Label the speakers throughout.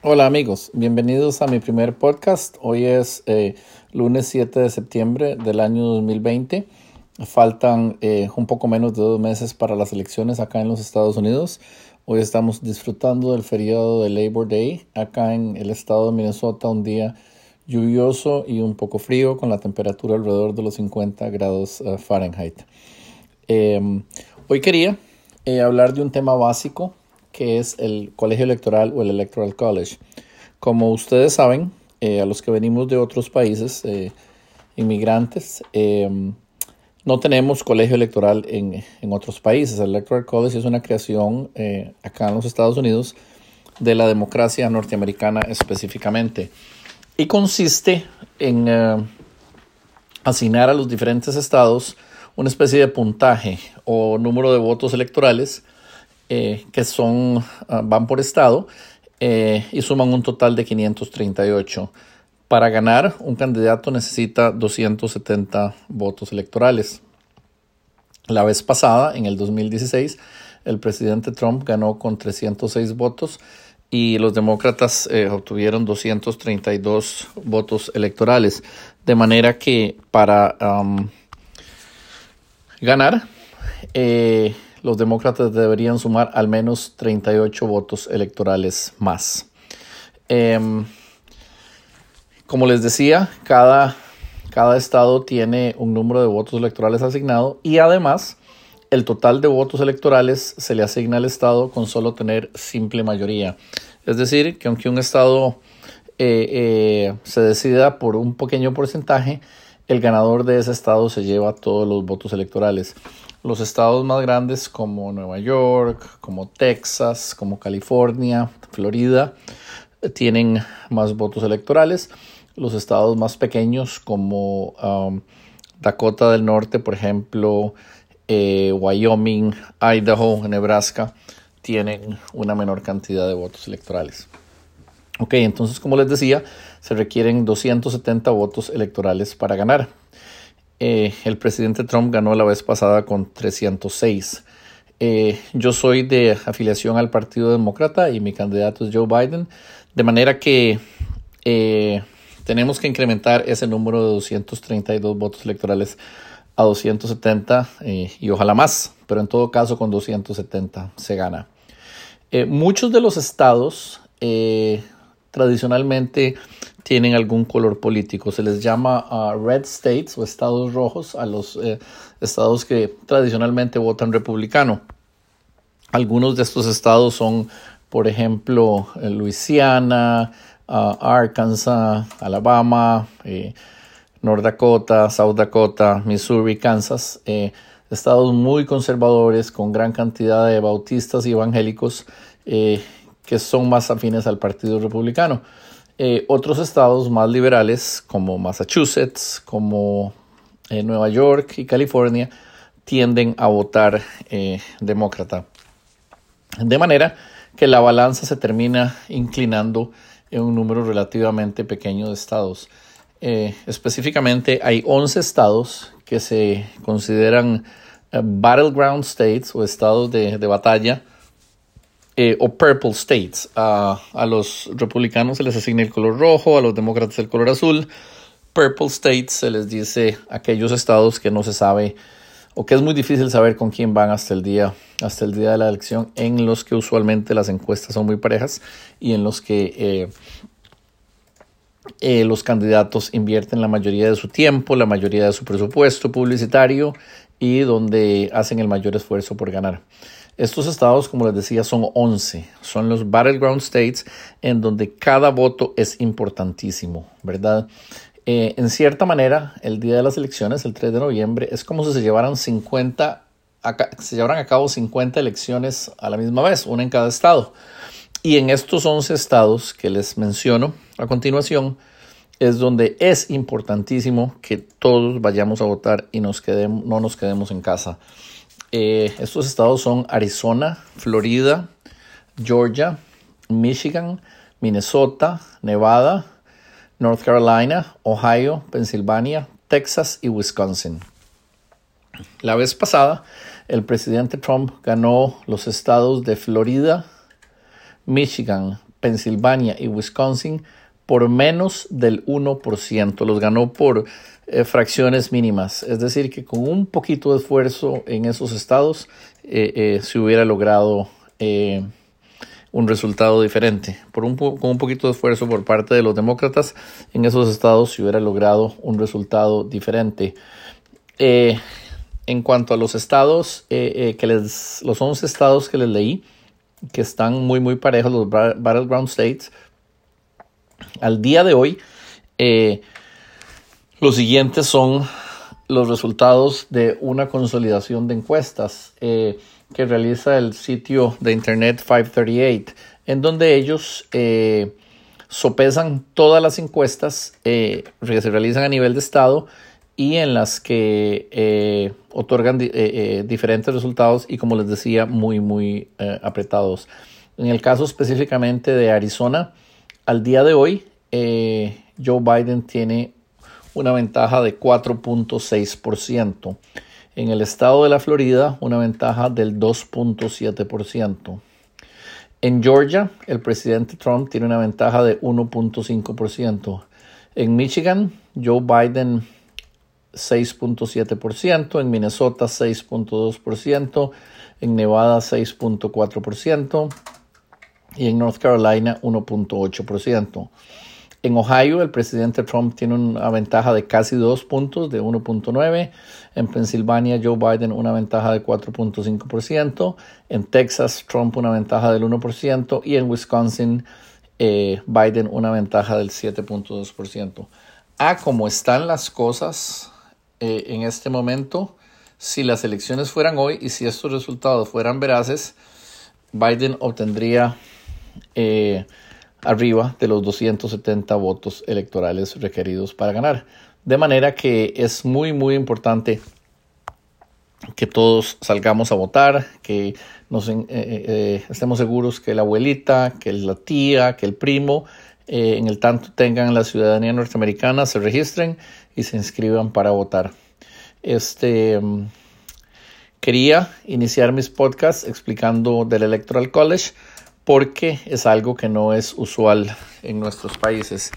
Speaker 1: Hola amigos, bienvenidos a mi primer podcast. Hoy es eh, lunes 7 de septiembre del año 2020. Faltan eh, un poco menos de dos meses para las elecciones acá en los Estados Unidos. Hoy estamos disfrutando del feriado de Labor Day acá en el estado de Minnesota, un día lluvioso y un poco frío con la temperatura alrededor de los 50 grados eh, Fahrenheit. Em, hoy quería hablar de un tema básico que es el colegio electoral o el Electoral College. Como ustedes saben, eh, a los que venimos de otros países, eh, inmigrantes, em, no tenemos colegio electoral en, en, otros países. El Electoral College es una creación eh, acá en los Estados Unidos de la democracia norteamericana específicamente y consiste en asignar a los diferentes estados una especie de puntaje o número de votos electorales eh, que son, ah, van por estado eh, y suman un total de 538. Para ganar, un candidato necesita 270 votos electorales. La vez pasada, en el 2016, el presidente Trump ganó con 306 votos y los demócratas eh, obtuvieron 232 votos electorales. De manera que para ganar, los demócratas deberían sumar al menos 38 votos electorales más. Em, como les decía, cada, cada estado tiene un número de votos electorales asignado y además el total de votos electorales se le asigna al estado con solo tener simple mayoría. Es decir, que aunque un estado eh, eh, se decida por un pequeño porcentaje, el ganador de ese estado se lleva todos los votos electorales. Los estados más grandes como Nueva York, como Texas, como California, Florida, tienen más votos electorales. Los estados más pequeños como um, Dakota del Norte, por ejemplo, eh, Wyoming, Idaho, Nebraska, tienen una menor cantidad de votos electorales. Ok, entonces como les decía, se requieren 270 votos electorales para ganar. Eh, el presidente Trump ganó la vez pasada con 306. Eh, yo soy de afiliación al Partido Demócrata y mi candidato es Joe Biden, de manera que eh, tenemos que incrementar ese número de 232 votos electorales a 270 y ojalá más, pero en todo caso con 270 se gana. muchos de los estados tradicionalmente tienen algún color político. Se les llama uh, red states o estados rojos a los eh, estados que tradicionalmente votan republicano. Algunos de estos estados son, por ejemplo, eh, Luisiana, uh, Arkansas, Alabama, eh, North Dakota, South Dakota, Missouri, Kansas. estados muy conservadores con gran cantidad de bautistas y evangélicos que son más afines al Partido Republicano. Eh, otros estados más liberales como Massachusetts, como eh, Nueva York y California tienden a votar eh, demócrata. De manera que la balanza se termina inclinando en un número relativamente pequeño de estados. específicamente hay 11 estados que se consideran battleground states o estados de, de batalla eh, o purple states. a los republicanos se les asigna el color rojo, a los demócratas el color azul. Purple states se les dice aquellos estados que no se sabe o que es muy difícil saber con quién van hasta el día hasta el día de la elección, en los que usualmente las encuestas son muy parejas y en los que eh, eh, los candidatos invierten la mayoría de su tiempo, la mayoría de su presupuesto publicitario y donde hacen el mayor esfuerzo por ganar. Estos estados, como les decía, son 11. Son los battleground states en donde cada voto es importantísimo, ¿verdad? Eh, en cierta manera, el día de las elecciones, el 3 de noviembre, es como si se llevaran 50, se llevaran a cabo 50 elecciones a la misma vez, una en cada estado. Y en estos 11 estados que les menciono a continuación, es donde es importantísimo que todos vayamos a votar y nos quedemos, no nos quedemos en casa. Eh, estos estados son Arizona, Florida, Georgia, Michigan, Minnesota, Nevada, North Carolina, Ohio, Pensilvania, Texas y Wisconsin. La vez pasada, el presidente Trump ganó los estados de Florida, Michigan, Pensilvania y Wisconsin por menos del 1%. Los ganó por eh, fracciones mínimas. Es decir, que con un poquito de esfuerzo en esos estados eh, se hubiera logrado un resultado diferente. Por un con un poquito de esfuerzo por parte de los demócratas, en esos estados se hubiera logrado un resultado diferente. en cuanto a los estados, que les, los 11 estados que les leí, que están muy, muy parejos, los Battleground States. Al día de hoy, eh, los siguientes son los resultados de una consolidación de encuestas eh, que realiza el sitio de internet 538, en donde ellos eh, sopesan todas las encuestas que se realizan a nivel de estado y en las que otorgan diferentes resultados y como les decía, muy, muy apretados. En el caso específicamente de Arizona, al día de hoy, Joe Biden tiene una ventaja de 4.6%. En el estado de la Florida, una ventaja del 2.7%. En Georgia, el presidente Trump tiene una ventaja de 1.5%. En Michigan, Joe Biden 6.7%, en Minnesota 6.2%, en Nevada 6.4% y en North Carolina 1.8%. En Ohio, el presidente Trump tiene una ventaja de casi dos puntos, de 1.9. En Pensilvania, Joe Biden una ventaja de 4.5%. En Texas, Trump una ventaja del 1%. Y en Wisconsin, eh, Biden una ventaja del 7.2%. A como están las cosas eh, en este momento, si las elecciones fueran hoy y si estos resultados fueran veraces, Biden obtendría eh, arriba de los 270 votos electorales requeridos para ganar. De manera que es muy, muy importante que todos salgamos a votar, que nos eh, estemos seguros que la abuelita, que la tía, que el primo, en el tanto tengan la ciudadanía norteamericana, se registren y se inscriban para votar. Este quería iniciar mis podcasts explicando del Electoral College porque es algo que no es usual en nuestros países.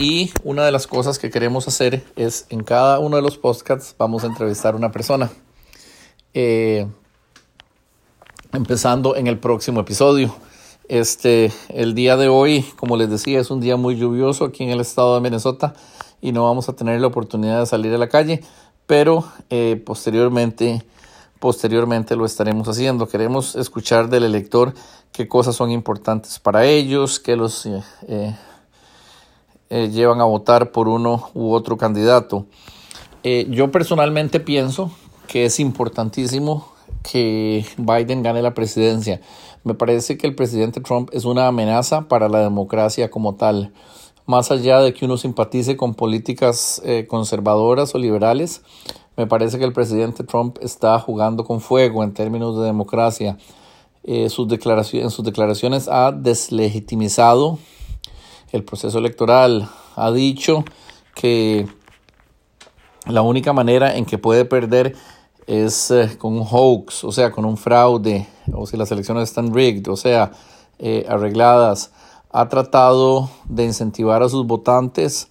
Speaker 1: Y una de las cosas que queremos hacer es en cada uno de los podcasts vamos a entrevistar a una persona. Eh, empezando en el próximo episodio. Este, el día de hoy, como les decía, es un día muy lluvioso aquí en el estado de Minnesota y no vamos a tener la oportunidad de salir a la calle, pero eh, posteriormente, posteriormente lo estaremos haciendo. Queremos escuchar del elector qué cosas son importantes para ellos, qué los eh, eh, llevan a votar por uno u otro candidato. yo personalmente pienso que es importantísimo que Biden gane la presidencia. Me parece que el presidente Trump es una amenaza para la democracia como tal más allá de que uno simpatice con políticas eh, conservadoras o liberales, me parece que el presidente Trump está jugando con fuego en términos de democracia. Eh, sus en sus declaraciones ha deslegitimizado el proceso electoral, ha dicho que la única manera en que puede perder es eh, con un hoax, o sea, con un fraude, o si las elecciones están rigged, o sea, arregladas ha tratado de incentivar a sus votantes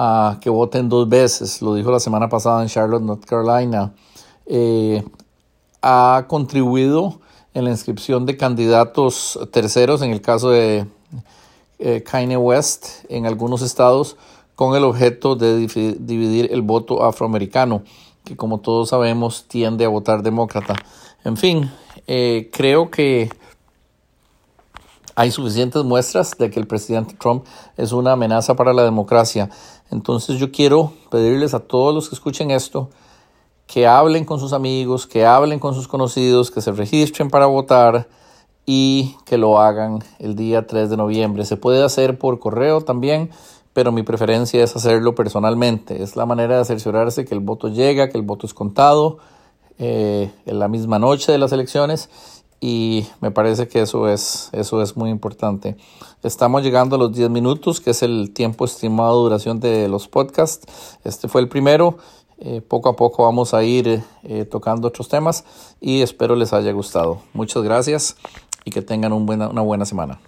Speaker 1: a que voten dos veces, lo dijo la semana pasada en Charlotte, North Carolina. Eh, ha contribuido en la inscripción de candidatos terceros, en el caso de eh, Kanye West, en algunos estados, con el objeto de dividir el voto afroamericano, que como todos sabemos tiende a votar demócrata. En fin, eh, creo que hay suficientes muestras de que el presidente Trump es una amenaza para la democracia. Entonces yo quiero pedirles a todos los que escuchen esto que hablen con sus amigos, que hablen con sus conocidos, que se registren para votar y que lo hagan el día 3 de noviembre. Se puede hacer por correo también, pero mi preferencia es hacerlo personalmente. Es la manera de cerciorarse que el voto llega, que el voto es contado eh, en la misma noche de las elecciones y me parece que eso es, eso es muy importante. Estamos llegando a los 10 minutos, que es el tiempo estimado de duración de los podcasts. Este fue el primero. Eh, poco a poco vamos a ir eh, tocando otros temas y espero les haya gustado. Muchas gracias y que tengan un buena, una buena semana.